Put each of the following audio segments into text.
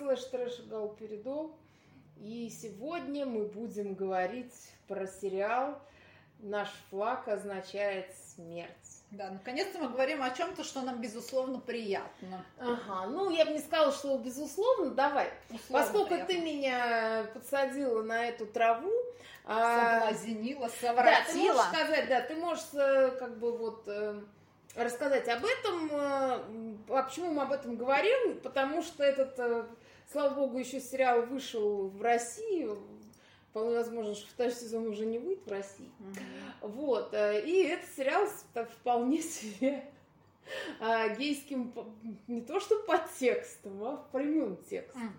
слэш трэш Галперидол. И сегодня мы будем говорить про сериал «Наш флаг означает смерть». Да, наконец-то мы говорим о чем-то, что нам безусловно приятно. Ага, ну я бы не сказала, что безусловно, давай. Условно Поскольку приятно. ты меня подсадила на эту траву, соблазнила, совратила. Да, ты можешь сказать, да, ты можешь э, как бы вот э, рассказать об этом. Э, а почему мы об этом говорим? Потому что этот, слава богу, еще сериал вышел в России. Вполне возможно, что второй сезон уже не выйдет в России. Угу. Вот. И этот сериал вполне себе гейским не то что подтекстом, а прямым текстом.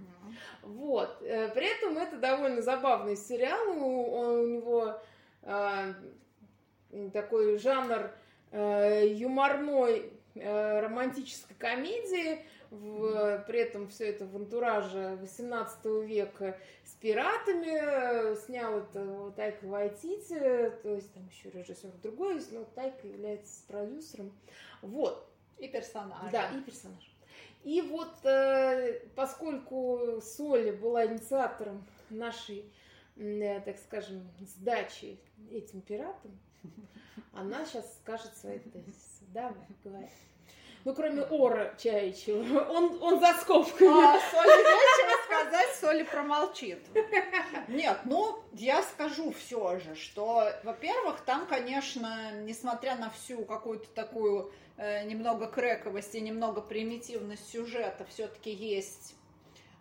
Угу. Вот. Э, при этом это довольно забавный сериал. У, у него э, такой жанр э, юморной э, романтической комедии. В, при этом все это в антураже 18 века с пиратами. Снял это Тайка Вайтити, то есть там еще режиссер другой есть, но Тайка является продюсером. Вот. И персонаж. Да, и персонаж. И вот э, поскольку Соля была инициатором нашей, э, так скажем, сдачи этим пиратам, она сейчас скажет свои тезисы. Давай, говори. Ну, кроме Ора Чаичева. Он, он за скобками. А, Соли нечего сказать, Соли промолчит. Нет, ну, я скажу все же, что, во-первых, там, конечно, несмотря на всю какую-то такую э, немного крековость и немного примитивность сюжета, все-таки есть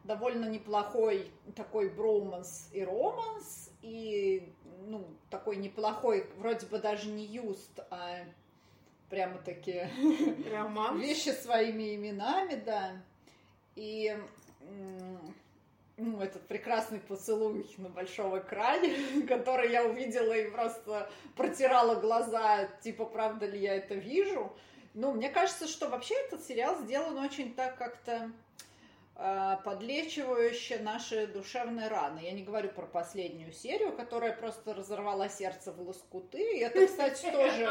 довольно неплохой такой броманс и романс, и, ну, такой неплохой, вроде бы даже не юст, а прямо-таки вещи своими именами, да. И ну, этот прекрасный поцелуй на большом экране, который я увидела и просто протирала глаза, типа, правда ли я это вижу. Ну, мне кажется, что вообще этот сериал сделан очень так как-то Э, подлечивающая наши душевные раны. Я не говорю про последнюю серию, которая просто разорвала сердце в лоскуты. И это, кстати, тоже,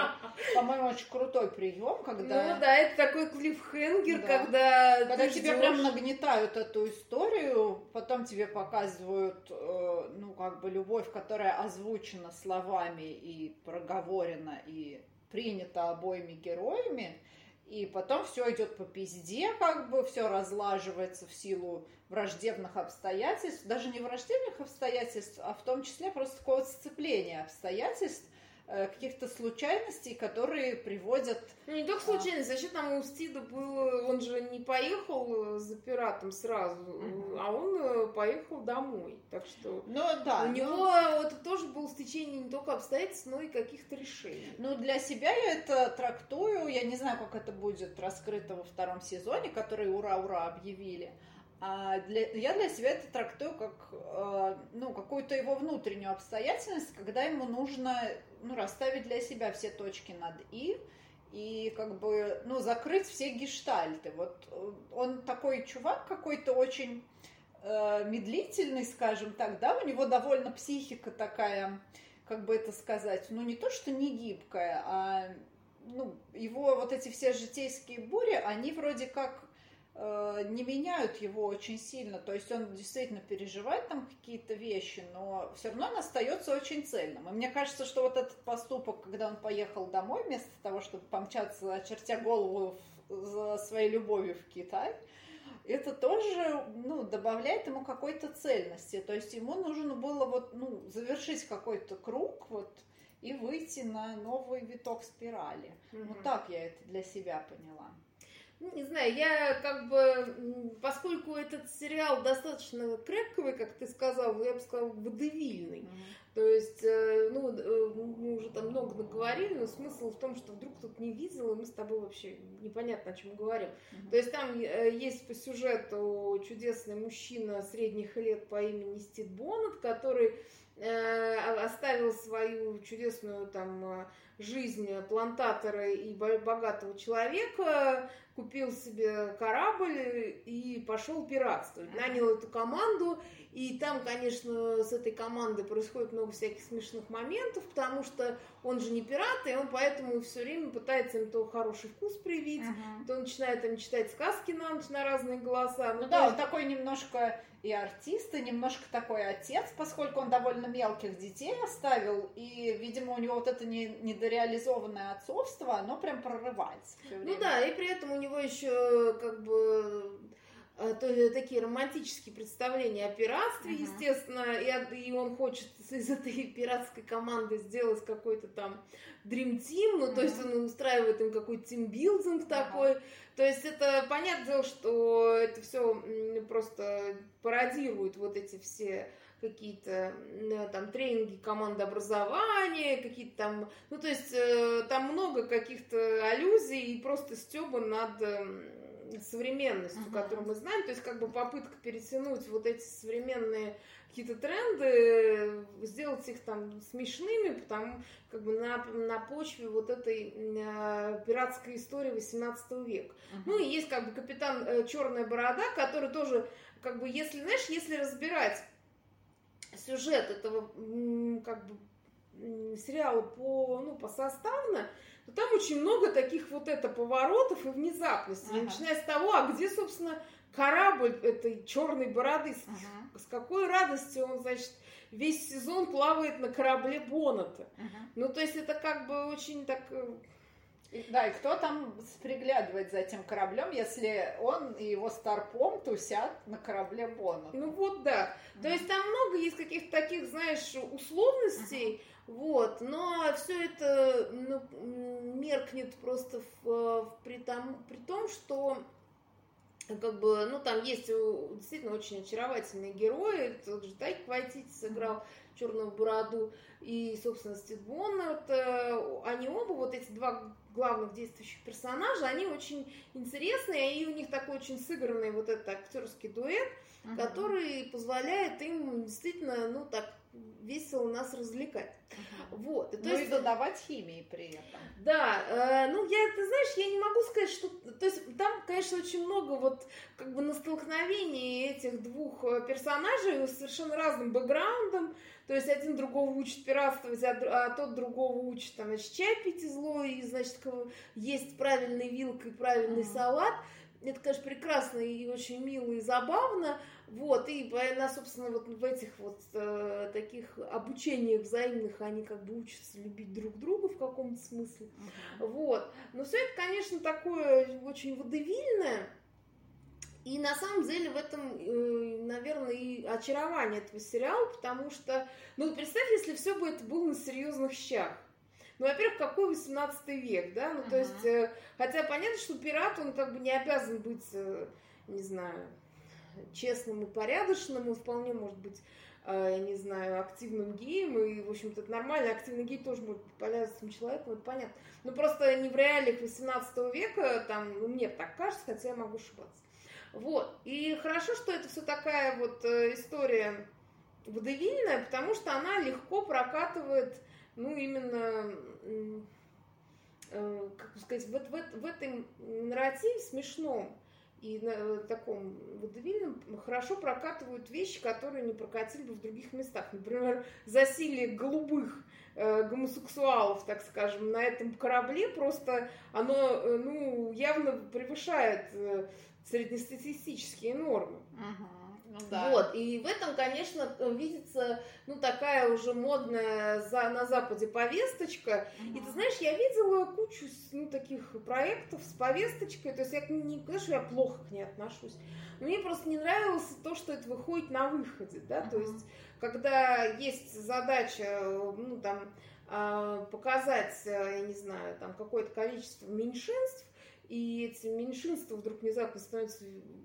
по-моему, очень крутой прием, когда... Ну да, это такой клиффхенгер, да. когда... Когда тебе ждешь... прям нагнетают эту историю, потом тебе показывают, э, ну, как бы, любовь, которая озвучена словами и проговорена, и принята обоими героями, и потом все идет по пизде, как бы все разлаживается в силу враждебных обстоятельств, даже не враждебных обстоятельств, а в том числе просто такого сцепления обстоятельств, каких-то случайностей, которые приводят... Ну, не только а, случайность, зачем там у Стида был, он же не поехал за пиратом сразу, угу. а он э, поехал домой, так что ну, да, у но... него это тоже было стечение не только обстоятельств, но и каких-то решений. Ну, для себя я это трактую, я не знаю, как это будет раскрыто во втором сезоне, который ура-ура объявили, а для, я для себя это трактую как э, ну, какую-то его внутреннюю обстоятельность, когда ему нужно ну, расставить для себя все точки над «и», и как бы, ну, закрыть все гештальты. Вот э, он такой чувак какой-то очень э, медлительный, скажем так, да, у него довольно психика такая, как бы это сказать, ну, не то, что не гибкая, а, ну, его вот эти все житейские бури, они вроде как не меняют его очень сильно. То есть он действительно переживает там какие-то вещи, но все равно он остается очень цельным. И мне кажется, что вот этот поступок, когда он поехал домой, вместо того, чтобы помчаться, очертя голову за своей любовью в Китай, это тоже ну, добавляет ему какой-то цельности. То есть ему нужно было вот, ну, завершить какой-то круг вот, и выйти на новый виток спирали. Mm-hmm. Вот так я это для себя поняла. Ну, не знаю, я как бы, поскольку этот сериал достаточно крековый, как ты сказал, я бы сказала, водевильный. Mm-hmm. То есть, э, ну, э, мы уже там много наговорили, но смысл в том, что вдруг кто-то не видел, и мы с тобой вообще непонятно, о чем говорим. Mm-hmm. То есть там э, есть по сюжету чудесный мужчина средних лет по имени Стив Боннет, который оставил свою чудесную там жизнь плантатора и богатого человека, купил себе корабль и пошел пиратствовать. Нанял эту команду, и там, конечно, с этой командой происходит много всяких смешных моментов, потому что он же не пират, и он поэтому все время пытается им то хороший вкус привить, uh-huh. то начинает им читать сказки на ночь на разные голоса. Ну, ну да, он такой немножко и артист, и немножко такой отец, поскольку он довольно мелких детей оставил, и, видимо, у него вот это не, недореализованное отцовство, оно прям прорывается. Ну да, и при этом у него еще как бы Э, то, такие романтические представления о пиратстве, uh-huh. естественно, и, и он хочет из этой пиратской команды сделать какой-то там Dream Team, ну, uh-huh. то есть он устраивает им какой-то тимбилдинг uh-huh. такой, то есть это понятное дело, что это все просто пародирует вот эти все какие-то там тренинги командообразования, какие-то там, ну то есть э, там много каких-то аллюзий и просто стеба над современностью, uh-huh. которую мы знаем, то есть как бы попытка перетянуть вот эти современные какие-то тренды, сделать их там смешными, потому как бы на, на почве вот этой э, пиратской истории 18 века. Uh-huh. Ну и есть как бы капитан э, Черная борода, который тоже как бы если знаешь, если разбирать сюжет этого как бы сериала по ну по составно, то там очень много таких вот это поворотов и внезапностей. Ага. Начиная с того, а где, собственно, корабль этой черной бороды, ага. с какой радостью он, значит, весь сезон плавает на корабле Боната. Ага. Ну, то есть это как бы очень так... Да, и кто там приглядывает за этим кораблем, если он и его старпом тусят на корабле Бона? Ну вот да. Mm-hmm. То есть там много есть каких-то таких, знаешь, условностей, uh-huh. Вот, но все это ну, меркнет просто в, в, при, том, при том, что как бы, ну, там есть действительно очень очаровательные герои. Тот же Тайк Вайтити сыграл черную бороду и, собственно, Стив Боннет. Они оба, вот эти два главных действующих персонажа, они очень интересные, и у них такой очень сыгранный вот этот актерский дуэт, uh-huh. который позволяет им действительно, ну, так весело нас развлекать. Угу. Вот. И, то ну есть, и задавать химии при этом. Да, э, ну я, ты знаешь, я не могу сказать, что... То есть там, конечно, очень много вот как бы на столкновении этих двух э, персонажей с совершенно разным бэкграундом. То есть один другого учит пиратствовать, а, а тот другого учит там, значит, чай пить зло, и, значит, есть правильный вилкой правильный mm салат. Это, конечно, прекрасно и очень мило и забавно, вот, и она, собственно, вот в этих вот э, таких обучениях взаимных они как бы учатся любить друг друга в каком-то смысле. Uh-huh. Вот. Но все это, конечно, такое очень водевильное. И на самом деле в этом, э, наверное, и очарование этого сериала, потому что, ну, представь, если все бы это было на серьезных щах. Ну, во-первых, какой 18 век, да? Ну, uh-huh. то есть, э, хотя понятно, что пират, он как бы не обязан быть, э, не знаю, честным и порядочным, он вполне может быть я не знаю, активным геем, и, в общем-то, это нормально, активный гей тоже может быть полезным человеком, это понятно. Но просто не в реалиях 18 века, там, ну, мне так кажется, хотя я могу ошибаться. Вот, и хорошо, что это все такая вот э, история водевильная, потому что она легко прокатывает, ну, именно, э, как сказать, в, в, в этом нарративе смешном и на э, таком водевильном хорошо прокатывают вещи, которые не прокатили бы в других местах. Например, засилие голубых э, гомосексуалов, так скажем, на этом корабле просто оно ну, явно превышает среднестатистические нормы. Uh-huh. Ну, да. Вот, и в этом, конечно, видится, ну, такая уже модная за, на Западе повесточка. Угу. И ты знаешь, я видела кучу, ну, таких проектов с повесточкой, то есть я не говорю, что я плохо к ней отношусь, но мне просто не нравилось то, что это выходит на выходе, да, угу. то есть когда есть задача, ну, там, а, показать, я не знаю, там, какое-то количество меньшинств, и эти меньшинства вдруг внезапно становятся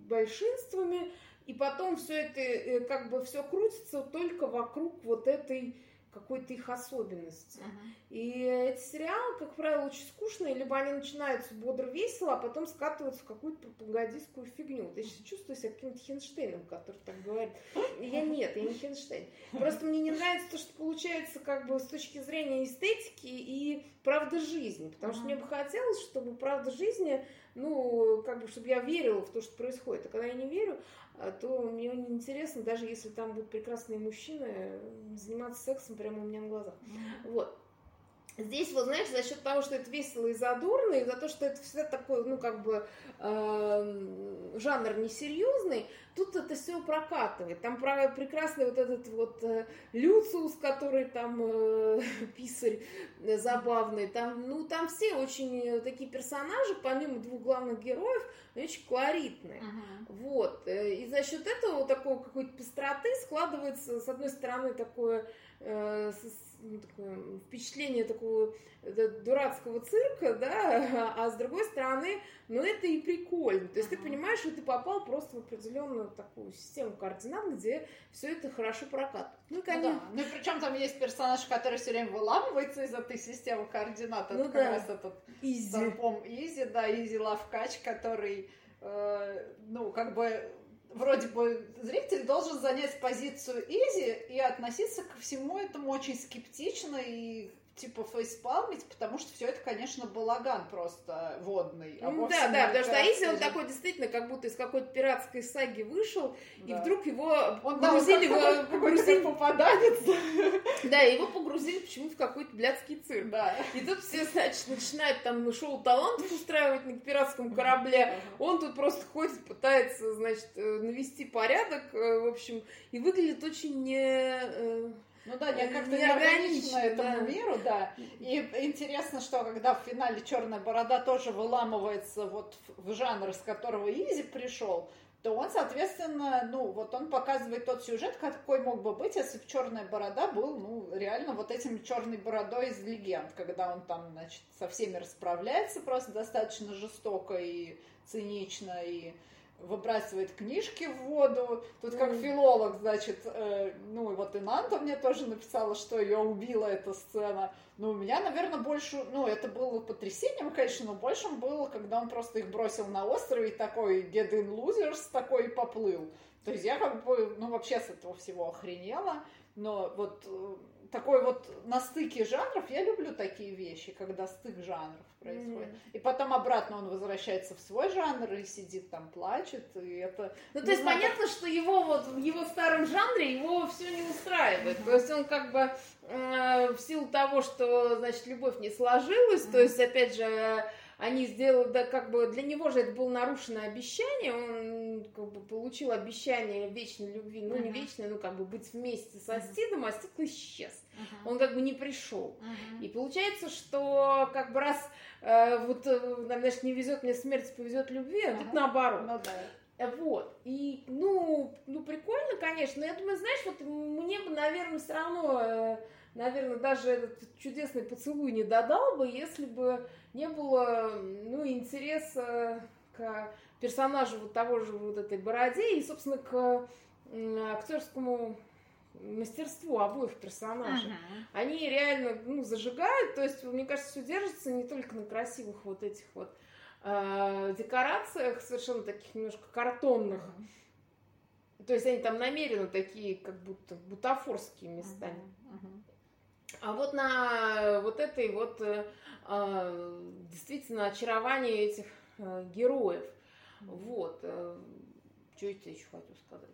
большинствами, и потом все это, э, как бы все крутится только вокруг вот этой какой-то их особенности. Uh-huh. И эти сериалы, как правило, очень скучные, либо они начинаются бодро весело, а потом скатываются в какую-то пропагандистскую фигню. Я сейчас чувствую себя каким-то Хинштейном, который так говорит. Я нет, я не Хинштейн. Просто мне не нравится то, что получается как бы с точки зрения эстетики и правды жизни. Потому uh-huh. что мне бы хотелось, чтобы правда жизни ну, как бы, чтобы я верила в то, что происходит. А когда я не верю, то мне не интересно, даже если там будут прекрасные мужчины, заниматься сексом прямо у меня на глазах. Вот. Здесь, вот знаешь, за счет того, что это весело и задорно, и за то, что это всегда такой, ну, как бы, э, жанр несерьезный, тут это все прокатывает. Там про, прекрасный вот этот вот э, Люциус, который там э, писарь забавный, там, ну, там все очень такие персонажи, помимо двух главных героев, очень колоритные. Uh-huh. Вот. Э, и за счет этого такого какой-то пестроты складывается, с одной стороны, такое э, ну, такое впечатление такого дурацкого цирка, да, а с другой стороны, ну это и прикольно. То есть uh-huh. ты понимаешь, что ты попал просто в определенную такую систему координат, где все это хорошо прокатывает. Ну, конечно. Ну, да. ну и причем там есть персонаж, который все время выламывается из этой системы координат. Это ну, как да. раз этот Изи. Изи, да, Изи Лавкач, который, э, ну, как бы вроде бы зритель должен занять позицию изи и относиться ко всему этому очень скептично и типа фейспалмить, потому что все это, конечно, балаган просто водный. А да, да, потому что а Изи, он такой действительно как будто из какой-то пиратской саги вышел, да. и вдруг его он, погрузили да, в... Погрузили попаданец. Да, его погрузили почему-то в какой-то блядский цирк. Да. И тут все, значит, начинают там шоу талантов устраивать на пиратском корабле. Он тут просто ходит, пытается, значит, э, навести порядок, э, в общем, и выглядит очень не э, ну да, не, как-то неорганично этому да. миру, да. И интересно, что когда в финале Черная борода тоже выламывается вот в жанр, из которого Изи пришел, то он, соответственно, ну, вот он показывает тот сюжет, какой мог бы быть, если бы Черная борода был, ну, реально вот этим черной бородой из легенд, когда он там, значит, со всеми расправляется просто достаточно жестоко и цинично, и выбрасывает книжки в воду. Тут как филолог, значит, э, ну вот и Нанта мне тоже написала, что ее убила эта сцена. Ну, у меня, наверное, больше, ну, это было потрясением, конечно, но большим было, когда он просто их бросил на острове и такой get in losers такой и поплыл. То есть я как бы, ну, вообще с этого всего охренела, но вот э, такой вот на стыке жанров, я люблю такие вещи, когда стык жанров происходит. Mm. И потом обратно он возвращается в свой жанр и сидит там, плачет, и это... Ну, то есть знаю, понятно, что его вот в его старом жанре его все не устраивает. Mm-hmm. То есть он как бы э, в силу того, что, значит, любовь не сложилась, mm-hmm. то есть, опять же, они сделали, да, как бы для него же это было нарушено обещание, он как бы получил обещание вечной любви, ну, uh-huh. не вечной, ну, как бы быть вместе со. Стидом, а Стид исчез. Uh-huh. Он как бы не пришел. Uh-huh. И получается, что как бы раз э, вот, э, значит, не везет мне смерть, повезет любви, а uh-huh. тут наоборот. Ну, да. Э, вот. И, ну, ну, прикольно, конечно, но я думаю, знаешь, вот мне бы, наверное, все равно, э, наверное, даже этот чудесный поцелуй не додал бы, если бы не было, ну, интереса к персонажу вот того же вот этой бороде и, собственно, к актерскому мастерству обоих персонажей. Uh-huh. Они реально, ну, зажигают, то есть, мне кажется, все держится не только на красивых вот этих вот э, декорациях, совершенно таких немножко картонных, uh-huh. то есть они там намеренно такие, как будто бутафорские местами. Uh-huh. Uh-huh. А вот на вот этой вот э, а, действительно очарование этих э, героев. Вот. Э, что я тебе еще хочу сказать?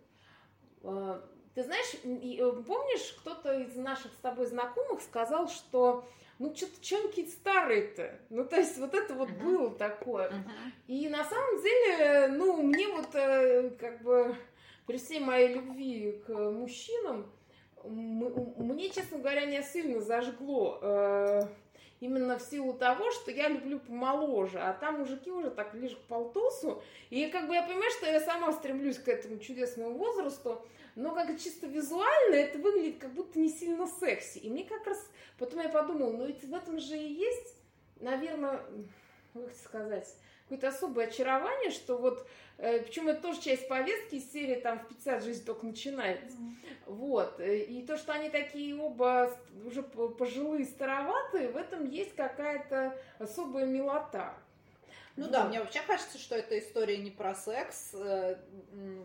Ты знаешь, э, помнишь, кто-то из наших с тобой знакомых сказал, что ну, что-то что какие-то старые-то. Ну, то есть, вот это вот uh-huh. было такое. Uh-huh. И на самом деле, ну, мне вот, как бы, при всей моей любви к мужчинам, мне, честно говоря, не сильно зажгло именно в силу того, что я люблю помоложе, а там мужики уже так ближе к полтосу, и как бы я понимаю, что я сама стремлюсь к этому чудесному возрасту, но как чисто визуально это выглядит как будто не сильно секси. И мне как раз, потом я подумала, ну ведь в этом же и есть, наверное, как сказать, какое-то особое очарование, что вот, э, причем это тоже часть повестки из серии там в 50 жизнь только начинается. Mm-hmm. Вот. Э, и то, что они такие оба уже пожилые, староватые, в этом есть какая-то особая милота. Ну вот. да, мне вообще кажется, что эта история не про секс. Э,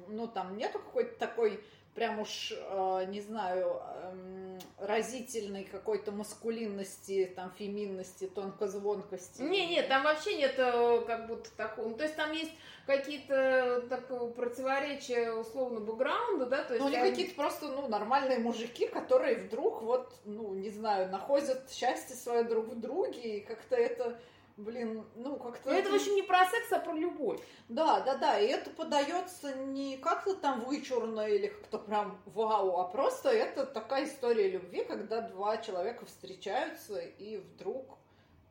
ну, там нету какой-то такой прям уж, э, не знаю, эм, разительной какой-то маскулинности, там, феминности, тонкозвонкости. Не, нет, там вообще нет э, как будто такого. Ну, то есть там есть какие-то такого противоречия условно бэкграунда, да, то есть... Ну, они там... какие-то просто, ну, нормальные мужики, которые вдруг вот, ну, не знаю, находят счастье свое друг в друге, и как-то это блин, ну как-то... Но это вообще не про секс, а про любовь. Да, да, да, и это подается не как-то там вычурно или как-то прям вау, а просто это такая история любви, когда два человека встречаются и вдруг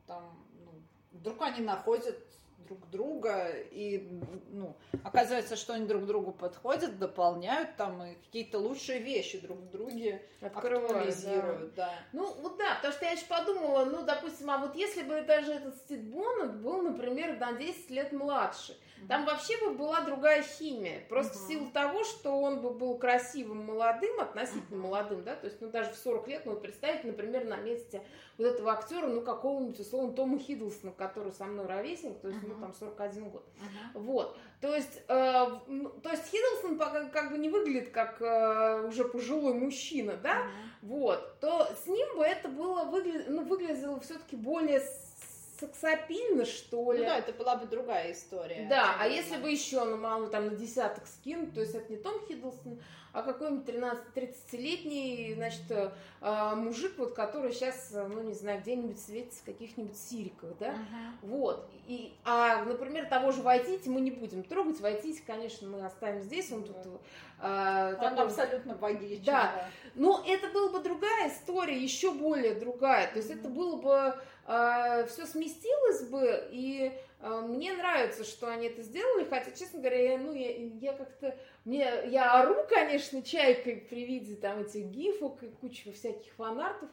там, ну, вдруг они находят друг друга, и ну, оказывается, что они друг другу подходят, дополняют там и какие-то лучшие вещи друг в друге актуализируют. Да. да. Ну, вот да, потому что я еще подумала, ну, допустим, а вот если бы даже этот Стив Боннет был, например, на 10 лет младше, там вообще бы была другая химия. Просто uh-huh. в силу того, что он бы был красивым, молодым, относительно uh-huh. молодым, да, то есть, ну, даже в 40 лет, ну, представить, например, на месте вот этого актера, ну, какого-нибудь, условно, Тома Хиддлсона, который со мной ровесник, то есть, uh-huh. ну, там, 41 год. Uh-huh. Вот. То есть, э, ну, то есть Хиддлсон пока как бы не выглядит как э, уже пожилой мужчина, да, uh-huh. вот, то с ним бы это было, выгля... ну, выглядело все-таки более сексапильно, что ли. Ну да, это была бы другая история. Да, а если бы еще, ну, мало там на десяток скинуть, то есть это не Том Хиддлстон, а какой-нибудь 13-30-летний, значит, э, мужик, вот, который сейчас, ну, не знаю, где-нибудь светится в каких-нибудь сириках, да, uh-huh. вот. И, а, например, того же Вайтити мы не будем трогать, Вайтити, конечно, мы оставим здесь, он тут... Э, он такой... абсолютно богичный. Да. да, но это была бы другая история, еще более другая, то есть uh-huh. это было бы э, все сместилось бы, и э, мне нравится, что они это сделали, хотя, честно говоря, я, ну, я, я как-то, мне, я ору, конечно, чайкой при виде там этих гифок и кучи всяких фанартов,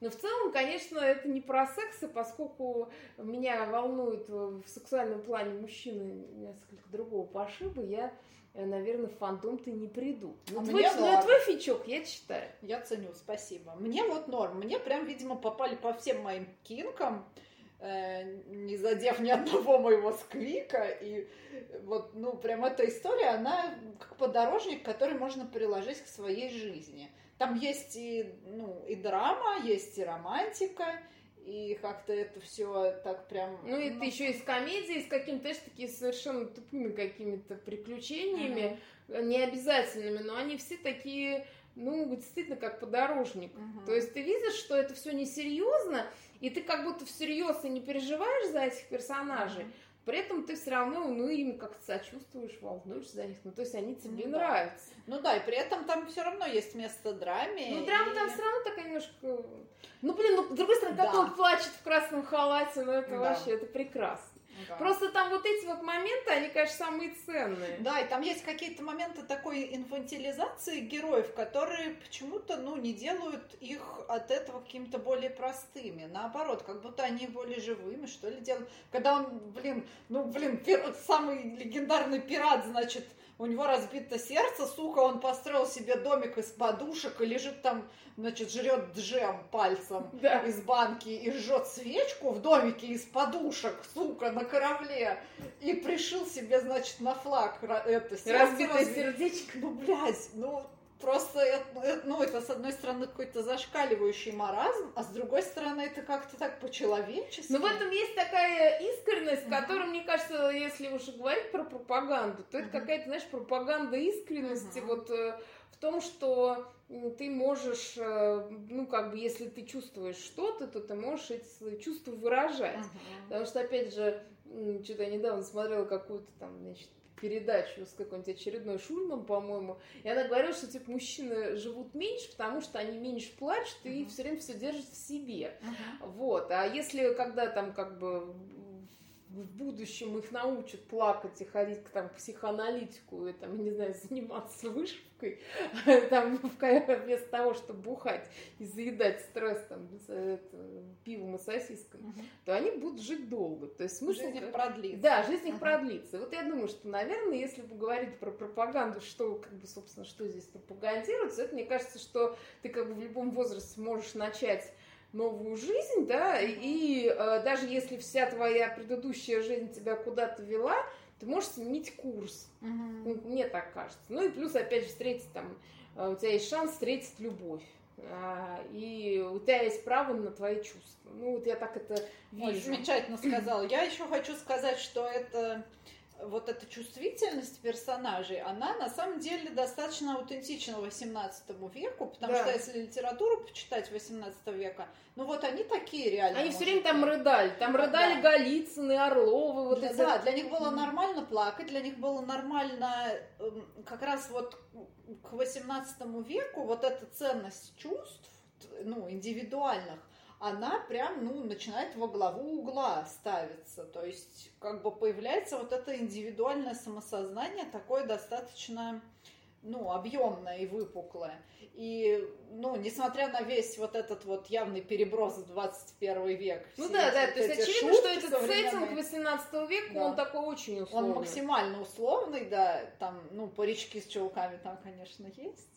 но в целом, конечно, это не про секс, и поскольку меня волнует в сексуальном плане мужчины несколько другого пошиба, я Э, наверное, в фандом-то не приду. Ну, а твой, мне ну, твой фичок, я читаю. Я ценю, спасибо. Мне вот норм. Мне прям, видимо, попали по всем моим кинкам, э, не задев ни одного моего сквика. И вот, ну, прям эта история, она как подорожник, который можно приложить к своей жизни. Там есть и, ну, и драма, есть и романтика, и как-то это все так прям... Ну, это ну... еще из комедии, с какими-то, знаешь, такие совершенно тупыми какими-то приключениями, uh-huh. необязательными, но они все такие, ну, действительно, как подорожник. Uh-huh. То есть ты видишь, что это все несерьезно, и ты как будто всерьез и не переживаешь за этих персонажей. При этом ты все равно, ну, им как-то сочувствуешь, волнуешься за них. Ну, то есть они тебе ну, нравятся. Да. Ну да, и при этом там все равно есть место драме. Ну, драма и... там все равно такая немножко... Ну, блин, ну, с другой стороны, да. как он плачет в красном халате, ну, это да. вообще, это прекрасно. Да. Просто там вот эти вот моменты, они, конечно, самые ценные. Да, и там есть какие-то моменты такой инфантилизации героев, которые почему-то, ну, не делают их от этого какими-то более простыми. Наоборот, как будто они более живыми, что ли, делают. Когда он, блин, ну, блин, пир... самый легендарный пират, значит, у него разбито сердце, сука, он построил себе домик из подушек и лежит там, значит, жрет джем пальцем да. из банки и жжет свечку в домике из подушек, сука, на корабле. И пришил себе, значит, на флаг это сердце. Разбитое разби... сердечко. Ну, блядь, ну, просто, это, ну, это, с одной стороны, какой-то зашкаливающий маразм, а с другой стороны, это как-то так по-человечески. Но в этом есть такая искренность, mm-hmm. которая, мне кажется, если уже говорить про пропаганду, то это какая-то, знаешь, пропаганда искренности, вот э, в том, что ты можешь, э, ну, как бы, если ты чувствуешь что-то, то ты можешь эти чувства выражать. Uh-huh. Потому что, опять же, что-то я недавно смотрела какую-то там, значит, передачу с какой-нибудь очередной Шульман, по-моему, и она говорила, что типа мужчины живут меньше, потому что они меньше плачут и uh-huh. все время все держат в себе. Uh-huh. Вот. А если когда там как бы в будущем их научат плакать и ходить к там, психоаналитику и там, не знаю, заниматься вышивкой, там, вместо того, чтобы бухать и заедать стресс там, это, пивом и сосисками, угу. то они будут жить долго. То есть смысл... Жизнь их продлится. Да, жизнь их угу. продлится. Вот я думаю, что, наверное, если бы говорить про пропаганду, что, как бы, собственно, что здесь пропагандируется, это, мне кажется, что ты как бы в любом возрасте можешь начать новую жизнь, да, и э, даже если вся твоя предыдущая жизнь тебя куда-то вела, ты можешь сменить курс. Угу. Мне так кажется. Ну и плюс, опять же, встретить там, э, у тебя есть шанс встретить любовь. А, и у тебя есть право на твои чувства. Ну, вот я так это вижу. Ой, замечательно сказала. Я еще хочу сказать, что это вот эта чувствительность персонажей, она на самом деле достаточно аутентична 18 веку, потому да. что если литературу почитать 18 века, ну вот они такие реально. Они все время там рыдали, там рыдали да. Голицыны, Орловы. Вот для. Да, для них было нормально плакать, для них было нормально эм, как раз вот к 18 веку вот эта ценность чувств, ну, индивидуальных, она прям, ну, начинает во главу угла ставиться. То есть, как бы появляется вот это индивидуальное самосознание, такое достаточно, ну, объемное и выпуклое. И, ну, несмотря на весь вот этот вот явный переброс в 21 век. Ну да, да, то есть очевидно, что этот сеттинг 18 века, да. он такой очень условный. Он максимально условный, да, там, ну, парички с чулками там, конечно, есть.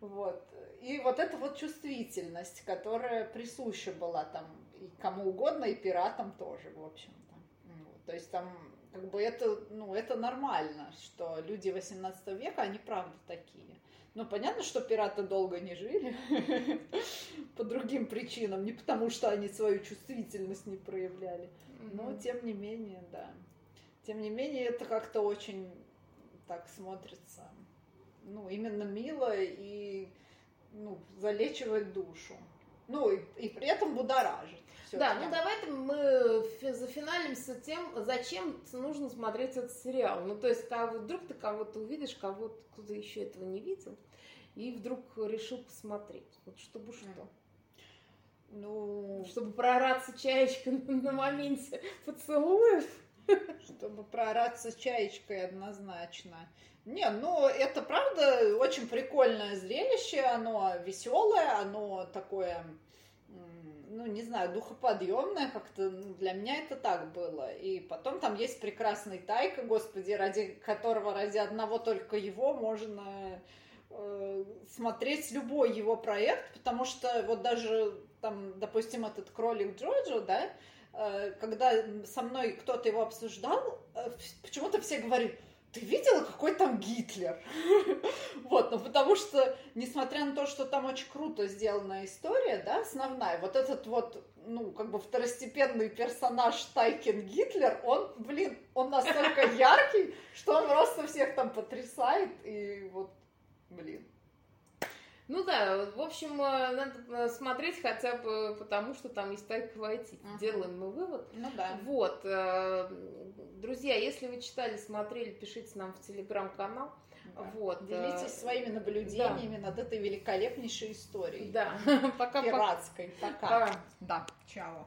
Вот. И вот эта вот чувствительность, которая присуща была там и кому угодно, и пиратам тоже, в общем-то. Ну, то есть там как бы это, ну, это нормально, что люди 18 века, они правда такие. Ну, понятно, что пираты долго не жили по другим причинам, не потому что они свою чувствительность не проявляли. Но, тем не менее, да. Тем не менее, это как-то очень так смотрится, ну, именно мило и ну, залечивает душу. Ну, и, и при этом будоражит. Да, ну давай мы зафиналимся тем, зачем нужно смотреть этот сериал. Ну, то есть, кого, вдруг ты кого-то увидишь, кого-то кто-то еще этого не видел, и вдруг решил посмотреть. Вот чтобы что? Ну... Чтобы проораться чаечкой на, на моменте поцелуев. Чтобы проораться чаечкой однозначно. Не, ну это правда очень прикольное зрелище, оно веселое, оно такое, ну не знаю, духоподъемное как-то, для меня это так было. И потом там есть прекрасный Тайка, господи, ради которого, ради одного только его можно э, смотреть любой его проект, потому что вот даже там, допустим, этот кролик Джоджо, да, когда со мной кто-то его обсуждал, э, почему-то все говорят, ты видела, какой там Гитлер? вот, ну потому что, несмотря на то, что там очень круто сделана история, да, основная, вот этот вот, ну, как бы второстепенный персонаж Тайкин Гитлер, он, блин, он настолько яркий, что он просто всех там потрясает, и вот, блин. Ну да, в общем, э, надо э, смотреть хотя бы потому, что там есть Тайка Вайтити. Uh-huh. Делаем мы вывод. Ну да. Вот. Э, друзья, если вы читали, смотрели, пишите нам в телеграм-канал. Да. Вот. Делитесь своими наблюдениями да. над этой великолепнейшей историей. Да. Пока. Пиратской. Пока. Да. Чао.